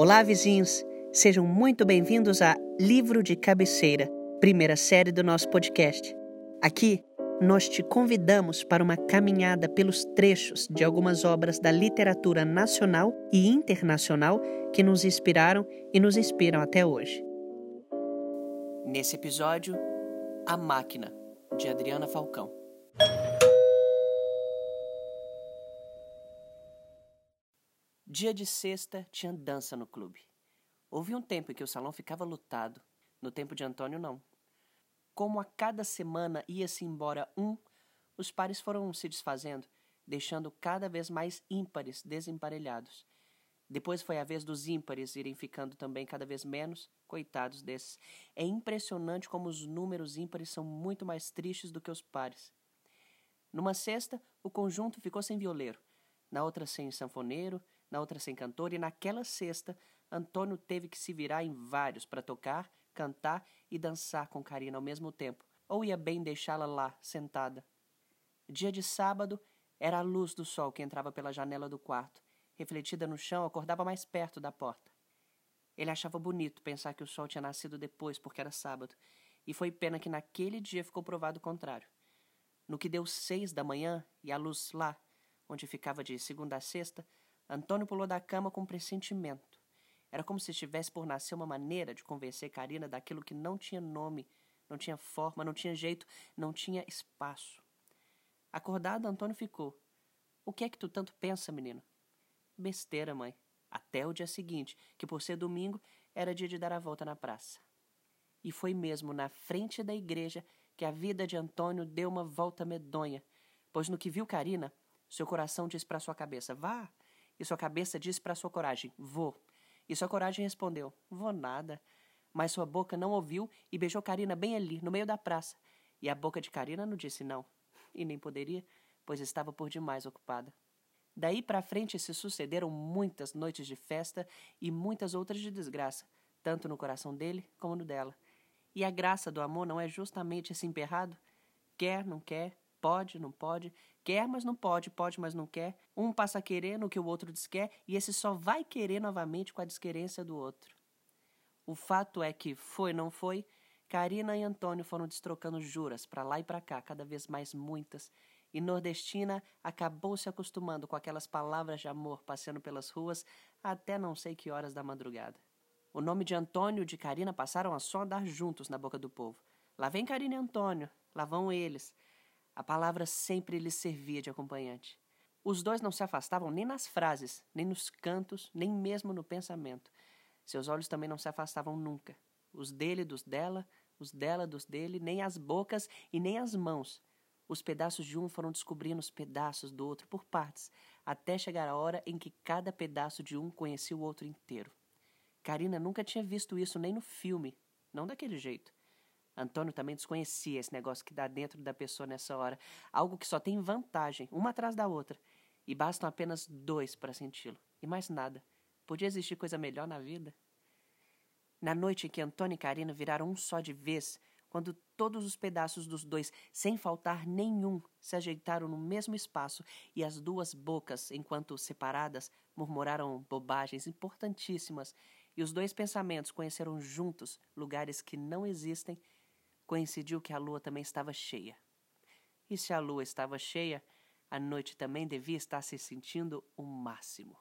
Olá, vizinhos! Sejam muito bem-vindos a Livro de Cabeceira, primeira série do nosso podcast. Aqui, nós te convidamos para uma caminhada pelos trechos de algumas obras da literatura nacional e internacional que nos inspiraram e nos inspiram até hoje. Nesse episódio, A Máquina, de Adriana Falcão. Dia de sexta tinha dança no clube. Houve um tempo em que o salão ficava lotado. No tempo de Antônio, não. Como a cada semana ia-se embora um, os pares foram se desfazendo, deixando cada vez mais ímpares desemparelhados. Depois foi a vez dos ímpares irem ficando também cada vez menos, coitados desses. É impressionante como os números ímpares são muito mais tristes do que os pares. Numa sexta, o conjunto ficou sem violeiro, na outra sem sanfoneiro, na outra sem cantor, e naquela sexta, Antônio teve que se virar em vários para tocar, cantar e dançar com Karina ao mesmo tempo, ou ia bem deixá-la lá, sentada. Dia de sábado, era a luz do sol que entrava pela janela do quarto, refletida no chão, acordava mais perto da porta. Ele achava bonito pensar que o sol tinha nascido depois, porque era sábado, e foi pena que naquele dia ficou provado o contrário. No que deu seis da manhã, e a luz lá, onde ficava de segunda a sexta, Antônio pulou da cama com pressentimento. Era como se estivesse por nascer uma maneira de convencer Karina daquilo que não tinha nome, não tinha forma, não tinha jeito, não tinha espaço. Acordado, Antônio ficou. O que é que tu tanto pensa, menino? Besteira, mãe. Até o dia seguinte, que por ser domingo, era dia de dar a volta na praça. E foi mesmo na frente da igreja que a vida de Antônio deu uma volta medonha, pois no que viu Karina, seu coração disse para sua cabeça: Vá, e sua cabeça disse para sua coragem: Vou. E sua coragem respondeu: Vou nada. Mas sua boca não ouviu e beijou Karina bem ali, no meio da praça. E a boca de Karina não disse não. E nem poderia, pois estava por demais ocupada. Daí para frente se sucederam muitas noites de festa e muitas outras de desgraça, tanto no coração dele como no dela. E a graça do amor não é justamente esse emperrado? Quer, não quer, Pode, não pode, quer, mas não pode, pode, mas não quer. Um passa a querer no que o outro diz quer, e esse só vai querer novamente com a desquerência do outro. O fato é que, foi não foi, Karina e Antônio foram destrocando juras para lá e para cá, cada vez mais muitas, e Nordestina acabou se acostumando com aquelas palavras de amor passeando pelas ruas até não sei que horas da madrugada. O nome de Antônio e de Karina passaram a só andar juntos na boca do povo. Lá vem Karina e Antônio, lá vão eles. A palavra sempre lhes servia de acompanhante. Os dois não se afastavam nem nas frases, nem nos cantos, nem mesmo no pensamento. Seus olhos também não se afastavam nunca. Os dele dos dela, os dela dos dele, nem as bocas e nem as mãos. Os pedaços de um foram descobrindo os pedaços do outro por partes, até chegar a hora em que cada pedaço de um conhecia o outro inteiro. Karina nunca tinha visto isso nem no filme, não daquele jeito. Antônio também desconhecia esse negócio que dá dentro da pessoa nessa hora, algo que só tem vantagem, uma atrás da outra, e bastam apenas dois para senti-lo, e mais nada. Podia existir coisa melhor na vida? Na noite em que Antônio e Karina viraram um só de vez, quando todos os pedaços dos dois, sem faltar nenhum, se ajeitaram no mesmo espaço e as duas bocas, enquanto separadas, murmuraram bobagens importantíssimas, e os dois pensamentos conheceram juntos lugares que não existem coincidiu que a lua também estava cheia. E se a lua estava cheia, a noite também devia estar se sentindo o máximo.